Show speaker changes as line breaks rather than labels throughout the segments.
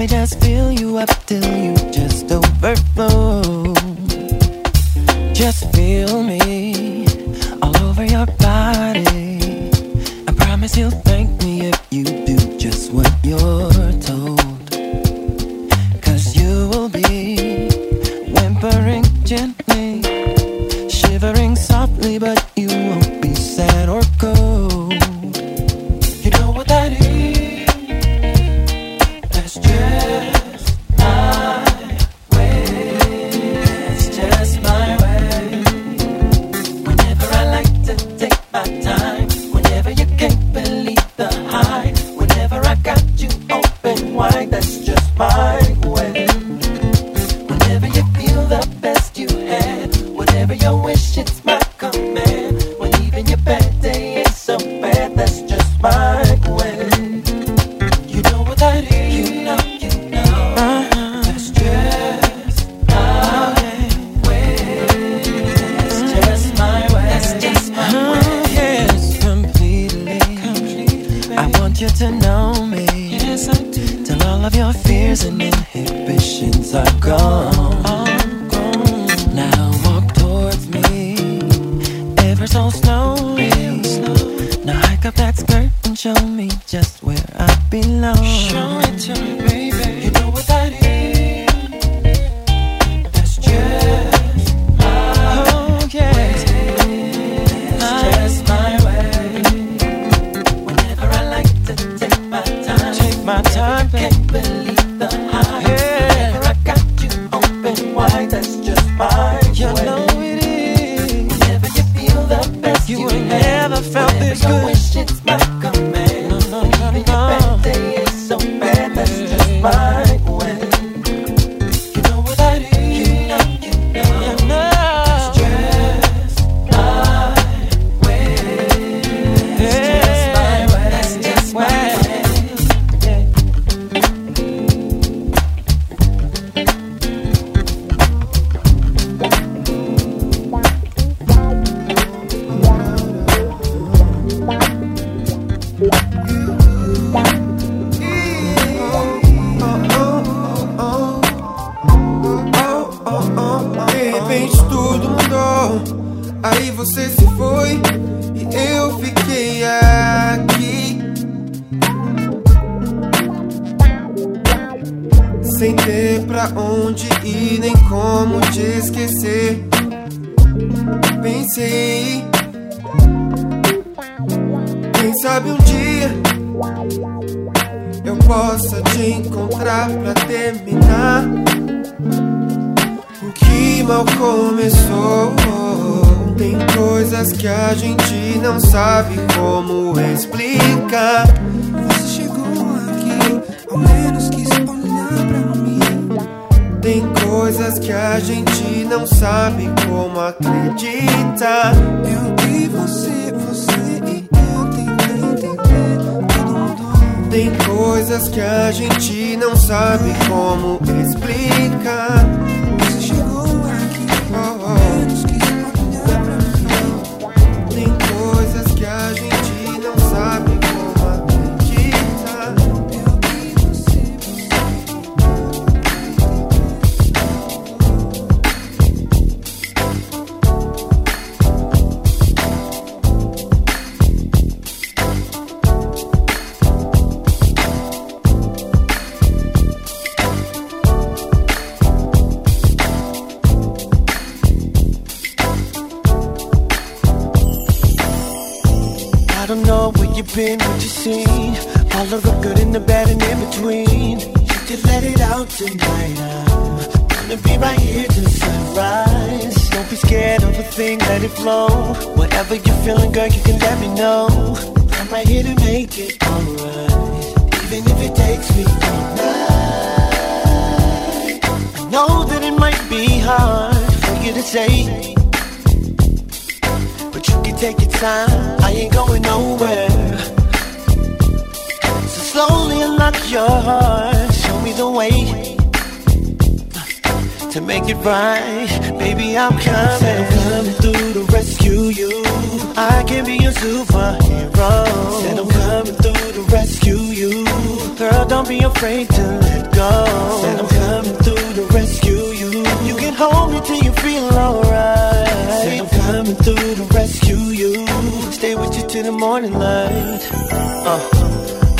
me just fill you up till you just overflow. Just feel me all over your body. I promise you'll. To know me. Yes, I do. Till all of your
coisas que a gente não sabe como acreditar. Eu e você, você e eu tentei entender. Tudo mudou. Tem coisas que a gente não sabe como explicar.
Tonight. I'm gonna be right here till sunrise. Don't be scared of a thing, let it flow. Whatever you're feeling, girl, you can let me know. I'm right here to make it alright. Even if it takes me all night. I know that it might be hard for you to say. But you can take your time, I ain't going nowhere. So slowly unlock your heart, show me the way to make it right. Baby, I'm coming. I'm coming through to rescue you. I can be your superhero. Said I'm coming through to rescue you. Girl, don't be afraid to let go. Said I'm coming through to rescue you. You can hold me till you feel alright. Said I'm coming through to rescue you. Stay with you till the morning light. Uh,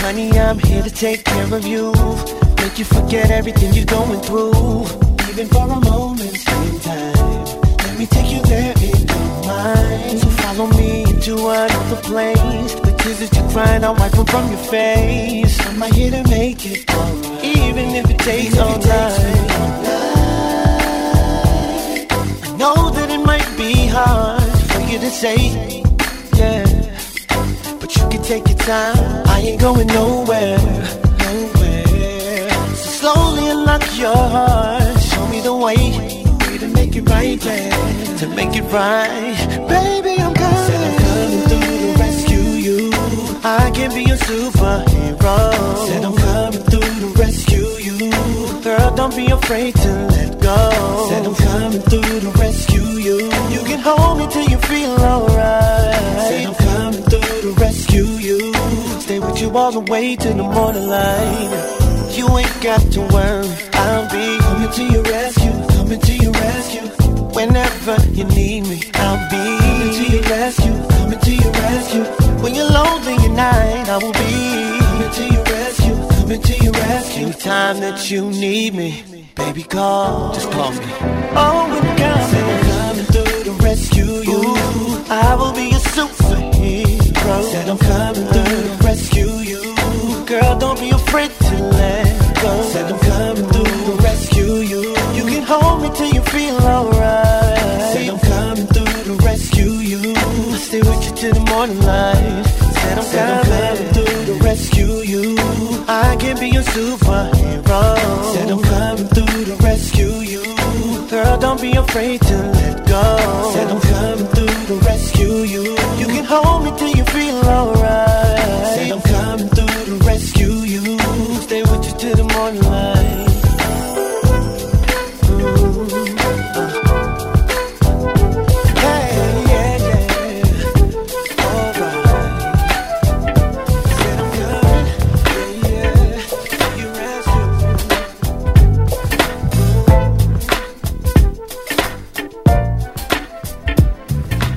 honey, I'm here to take care of you. Make you forget everything you're going through. Even for a moment in time. Let me take you there in your mind. So follow me into another place. The tears that you're crying, I'll wipe them from your face. I'm here to make it alright. Even if it takes all night. I know that it might be hard for you to say, yeah. But you can take your time. I ain't going nowhere, slowly unlock your heart. Show me the way, way to make it right, yeah. To make it right, baby, I'm coming. Said I'm coming through to rescue you. I can be your superhero. Said I'm coming through to rescue you. Girl, don't be afraid to let go. Said I'm coming through to rescue you. You can hold me till you feel alright. Said I'm coming through to rescue you. Stay with you all the way to the morning light. You ain't got to worry. I'll be coming to your rescue. Coming to your rescue. Whenever you need me, I'll be coming to your rescue. Coming to your rescue. When you're lonely at night, I will be coming to your rescue. Coming to your rescue. Anytime that you need me, baby, call. Just call me. Oh, come, I'm coming through to rescue you. I will be your superhero. Said I'm coming through. Girl, don't be afraid to let go. Said I'm coming through to rescue you. You can hold me till you feel alright. Said I'm coming through to rescue you. I'll stay with you till the morning light. Said I'm, coming through to rescue you. I can be your superhero. Said I'm coming through to rescue you. Girl, don't be afraid to let go. Said I'm coming through to rescue you. You can hold me till you feel alright.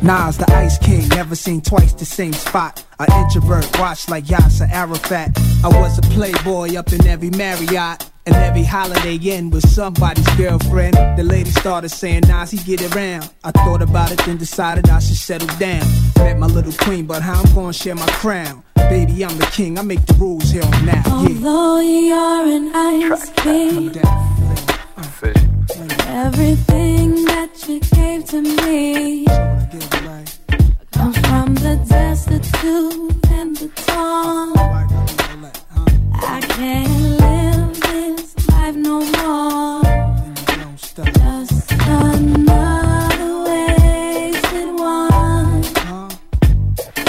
Nas, the Ice King, never seen twice the same spot. An introvert, watch like Yasser Arafat. I was a playboy up in every Marriott. And every holiday inn with somebody's girlfriend. The lady started saying, Nas, he get around. I thought about it, then decided I should settle down. Met my little queen, but how I'm gonna share my crown? Baby, I'm the king, I make the rules here on now. Yeah.
Although you're an ice king, uh, everything that you gave to me from the destitute and the torn. I can't live this life no more. Just another wasted one.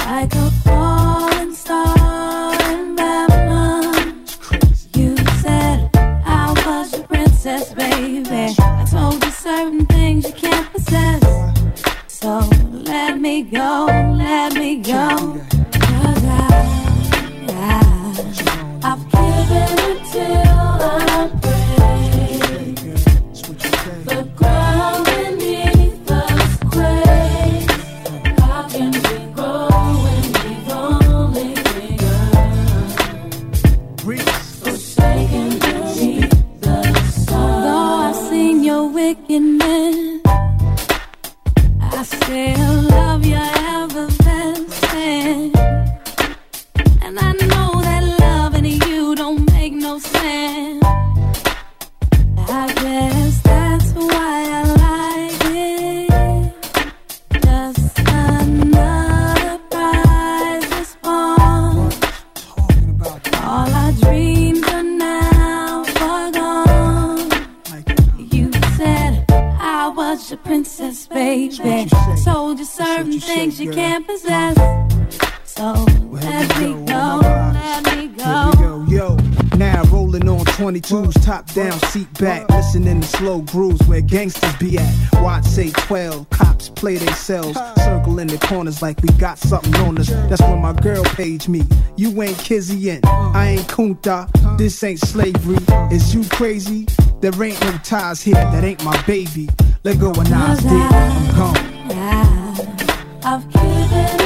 Like a falling star in Babylon. You said I was your princess, baby. I told you certain things you can't possess. So me go, let me go. 'Cause I, I, I've given until I
22s, top down, seat back, listening to slow grooves where gangsters be at. Watch say 12, cops play themselves, circle in the corners like we got something on us. That's when my girl page me. You ain't Kizzy in, I ain't Kunta, this ain't slavery. Is you crazy? There ain't no ties here, that ain't my baby. Let go of Nas, dick, I'm gone.
I've given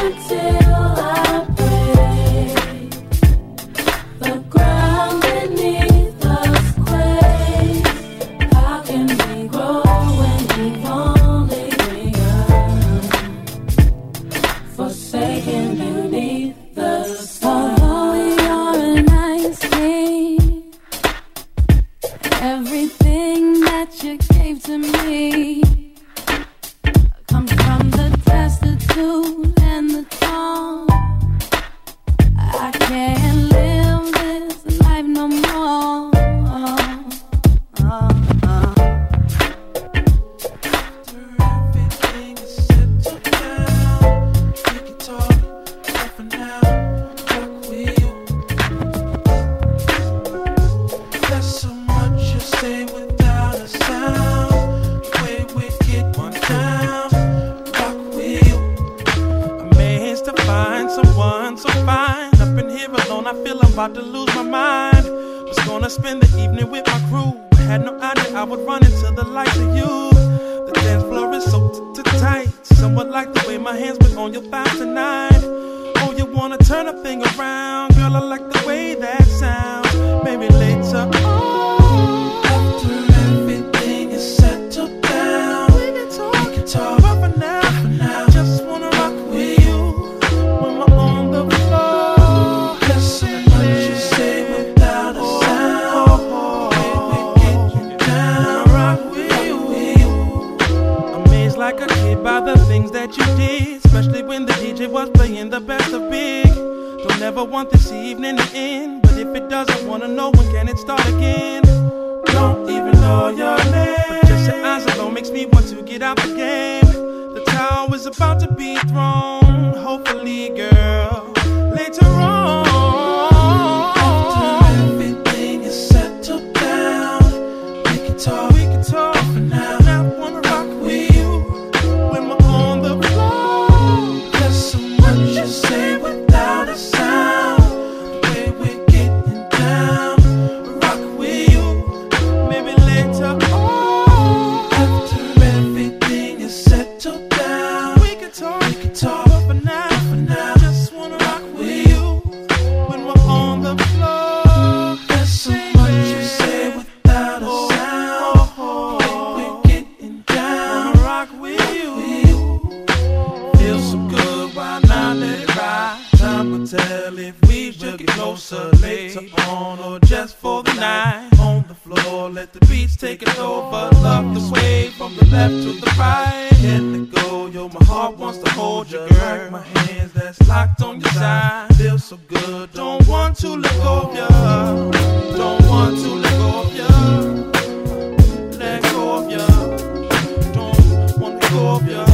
like a kid by the things that you did, especially when the DJ was playing the best of big. Don't ever want this evening to end, but if it doesn't wanna know when
can it start again? Don't even know your name, but just your eyes alone makes me want to get out the game. The tower is about to be thrown, hopefully, girl. could tell if we should get closer later on or just for the night. On the floor, let the beats take it over. Love the way from the left to the right. Let it go, yo, my heart wants to hold you, girl. My
hands that's locked on your side. Feel so good, don't want to let go of ya. Don't want to let go of ya. Let go of ya. Don't want to go of ya.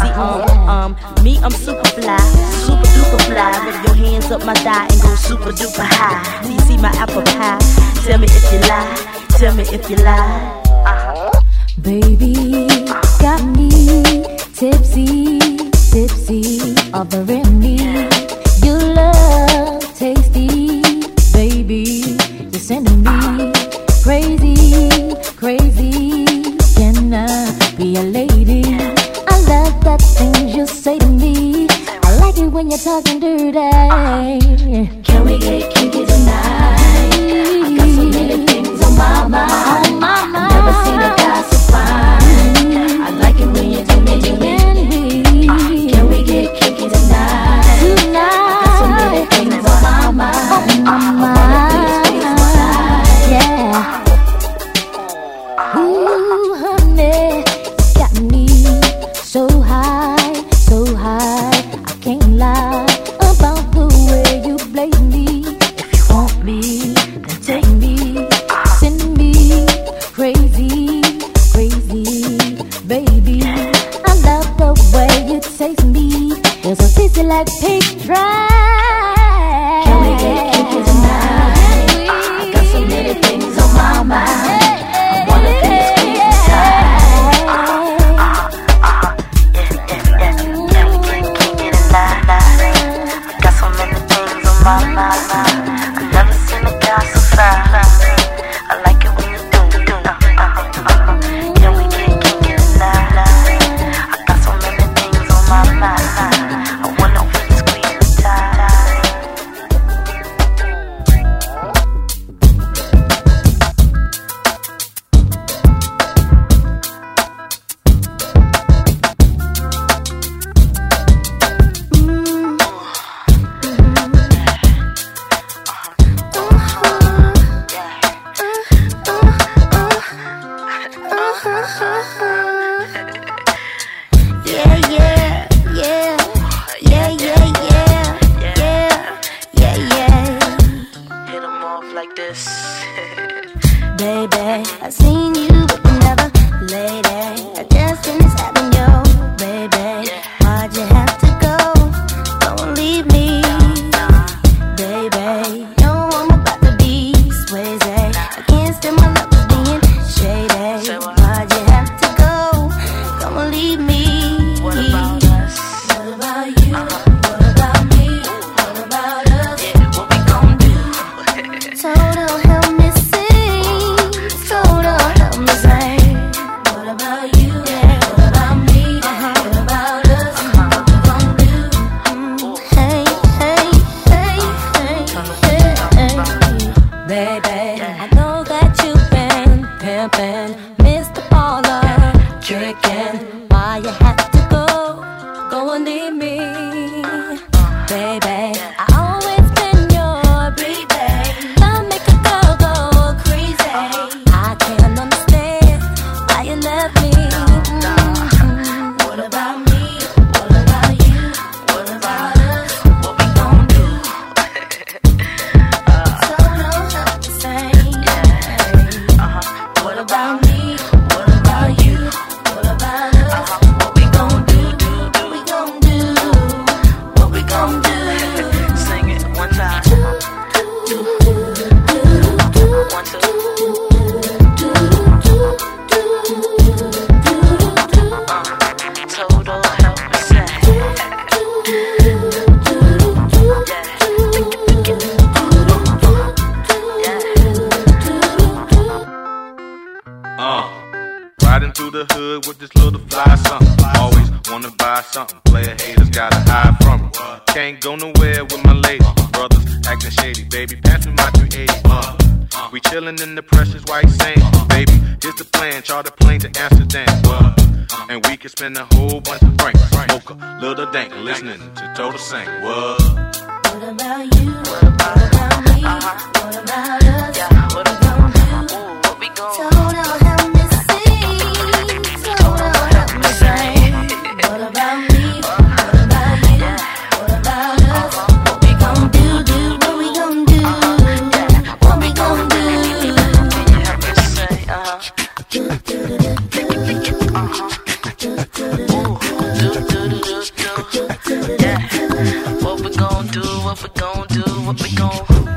easy on. Oh. Um, me, I'm super fly, super duper fly. Rub your hands up my thigh and go super duper high. Do you see my apple pie? Tell me if you lie, tell me if you lie. Baby, got me tipsy, tipsy, offering me your love, tasty. Baby, you're sending me crazy, crazy. Can I be a lady? say to me, I like it when you're talking dirty. Can we get kinky tonight? I got so many things on my mind. why you have to go, go and leave me, baby. I can't
go nowhere with my lady. Brothers acting shady, baby. passing my 380. Uh, we chillin' in the precious white sand, baby. Here's the plan, charter plane to Amsterdam. Uh, and we can spend a whole bunch of francs. Mocha, little dank, listening to Total Sank. What?
What about you? What about, me? What about us? Yeah,
what,
what we gon' do? What we gon' what
they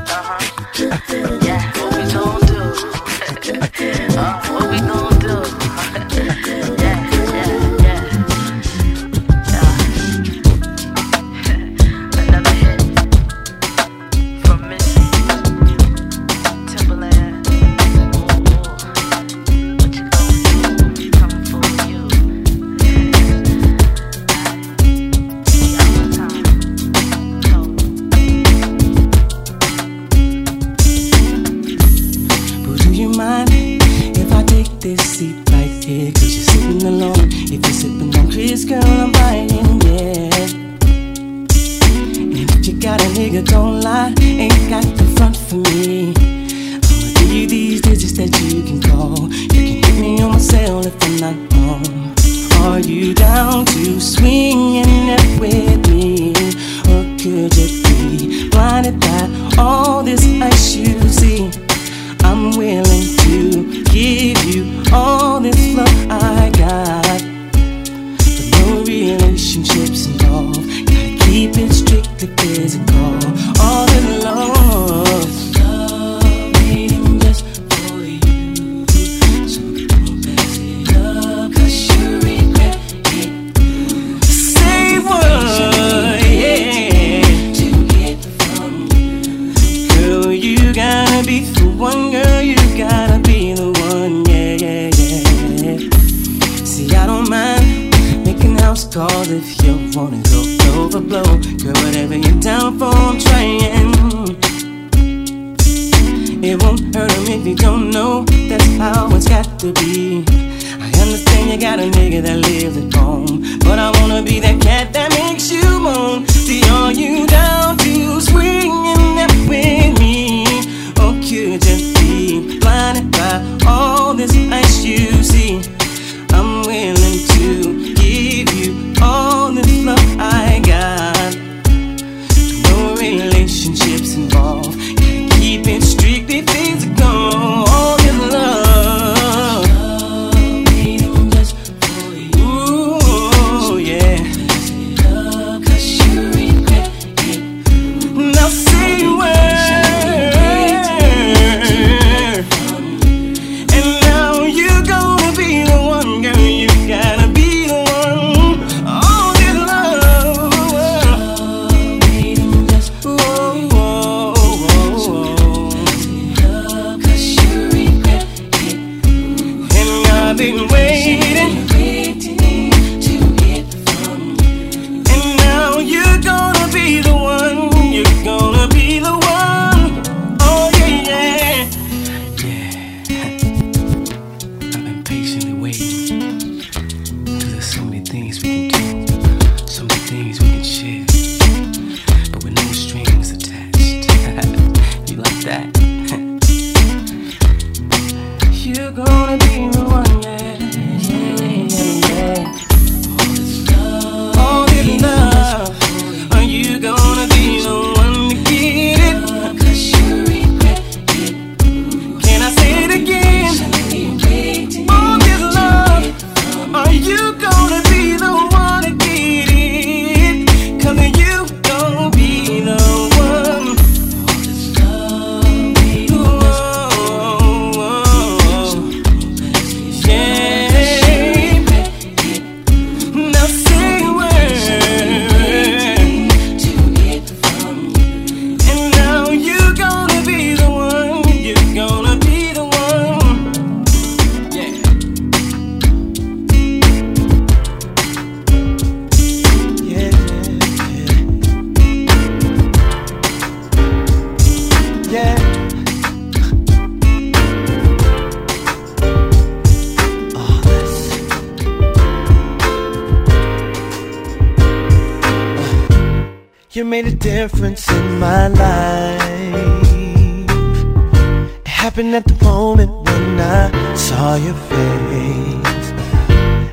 face.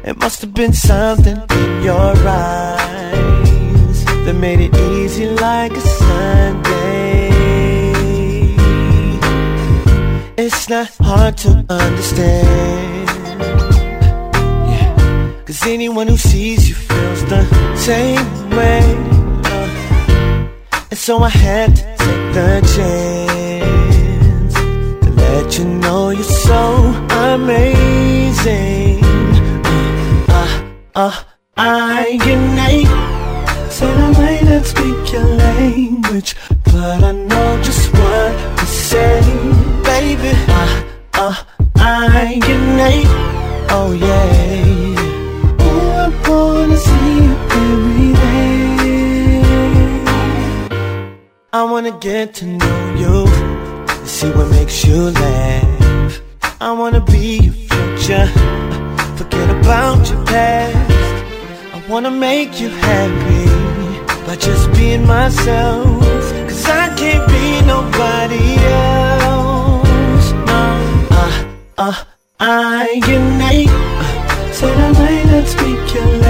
It must have been something in your eyes that made it easy like a Sunday. It's not hard to understand. Yeah. Cause anyone who sees you feels the same way. Uh, and so I had to take the chance. Oh, you're so amazing. Ah, uh, uh, I innate. Say I way not speak your language, but I know just what to say, baby. Ah, uh, I innate. Oh yeah. Oh, I wanna see you every day. I wanna get to know you, see what makes you laugh. I wanna be your future. Forget about your past. I
wanna make you happy by just being myself. Cause I can't be nobody else. No. Uh, uh, I can. Uh, so the way that speak your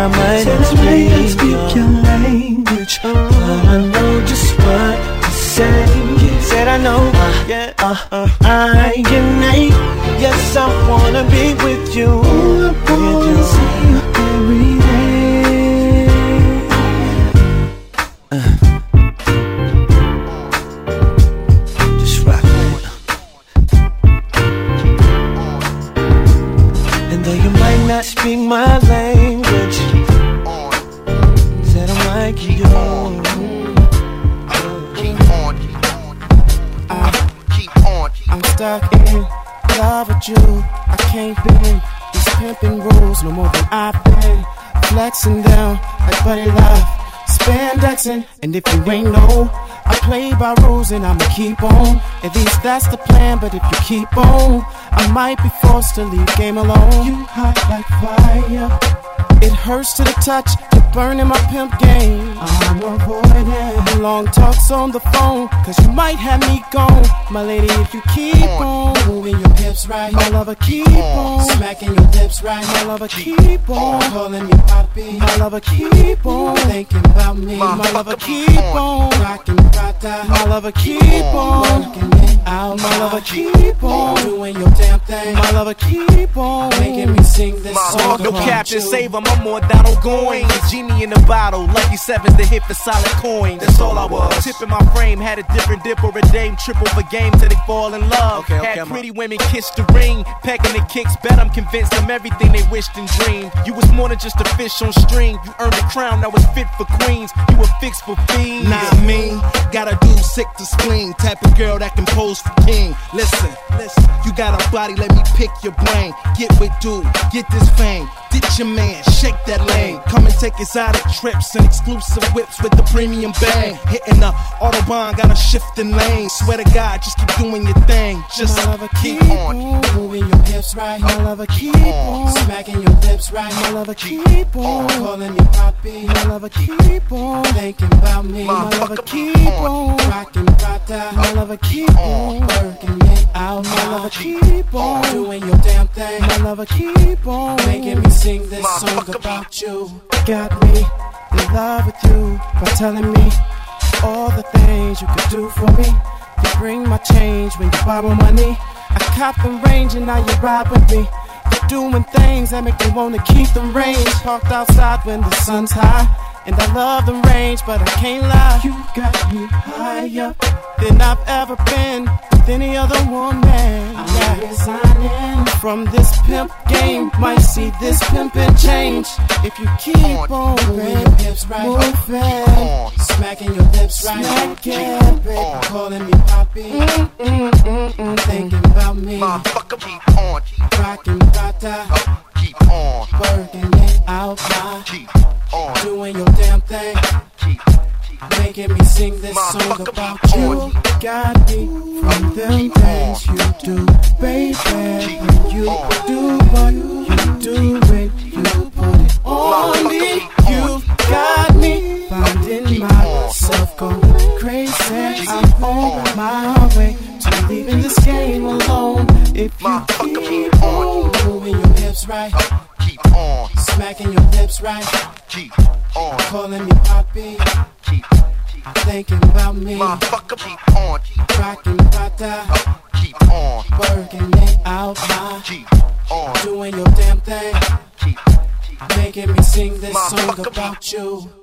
I might not speak your language, but I know just what to say. Said I know, yeah, uh, uh, I. Yes, I wanna be with you. And
I'ma keep on. At least that's the plan. But if you keep on, I might be forced to leave game alone. You hot like fire. It hurts to the touch, you're burning my pimp game. I'm avoiding long talks on the phone, cause you might have me gone. My lady, if you keep on. moving your hips right, my lover, keep on. smacking your lips right, my lover, keep on. calling me poppy, my lover, keep on. thinking about me, my lover, keep on rocking Prada, my lover, keep on working it out, my lover, keep on doing your damn thing, my lover, keep on. making me sing this song.
No
about
Captain, save him, I'm more Donald Goin. Genie in the bottle, lucky sevens to hit for solid coin. That's all I was. Tip in my frame, had a different dip or a dame, triple for game till they fall in love. Okay, okay, had I'm pretty women kiss the ring, pecking the kicks, bet I'm convinced them everything they wished and dreamed. You was more than just a fish on string, you earned a crown that was fit for queens. You were fixed for fiends.
Not me, gotta do sick to spleen. Type of girl that can pose for king. Listen, listen, you got a body, let me pick your brain. Get with dude, get this fame. Ditch your man, shake that lane. Come and take exotic trips and exclusive whips with the premium bang. Hitting the autobahn, got a shifting lane. Swear to God, just keep doing your thing. Just
my lover,
keep
keep
on.
moving your hips right. My lover, keep on smacking your lips right. My lover, keep on calling me poppy. My lover, keep on thinking about me. My lover, keep on rocking Prada. Uh, my lover, keep on working it out. My lover, keep on doing your damn thing. My lover, keep on making me sing this song about you. Got me in love with you by telling me all the things you could do for me. You bring my change when you borrow money. I cop the range and now you ride with me. Doing things that make me wanna keep the range. Parked outside when the sun's high. And I love the range, but I can't lie. You got me higher than I've ever been with any other woman. I'm resigning from this pimp game. Might see this pimpin' change if you keep on moving your hips right, moving, smacking your lips right, smacking, baby, calling me poppy, mm, mm, mm, mm, thinking about me,
keep on,
rocking Prada,
keep on,
working it out, my,
keep on,
doing your damn thing.
keep,
Making me sing this song about you. Got me from them things you do, baby. When you do what you do, when you put it on me, you got me finding myself going crazy. I'm on. my way leaving this game alone. If you keep on moving your hips right,
keep on,
smacking your lips right.
Keep on.
Calling me Poppy.
Keep,
Thinking about me.
motherfucker, keep on.
Rockin' Prada.
Keep on.
Working it out my.
Keep on.
Doing your damn thing.
Keep,
Making me sing this song about you.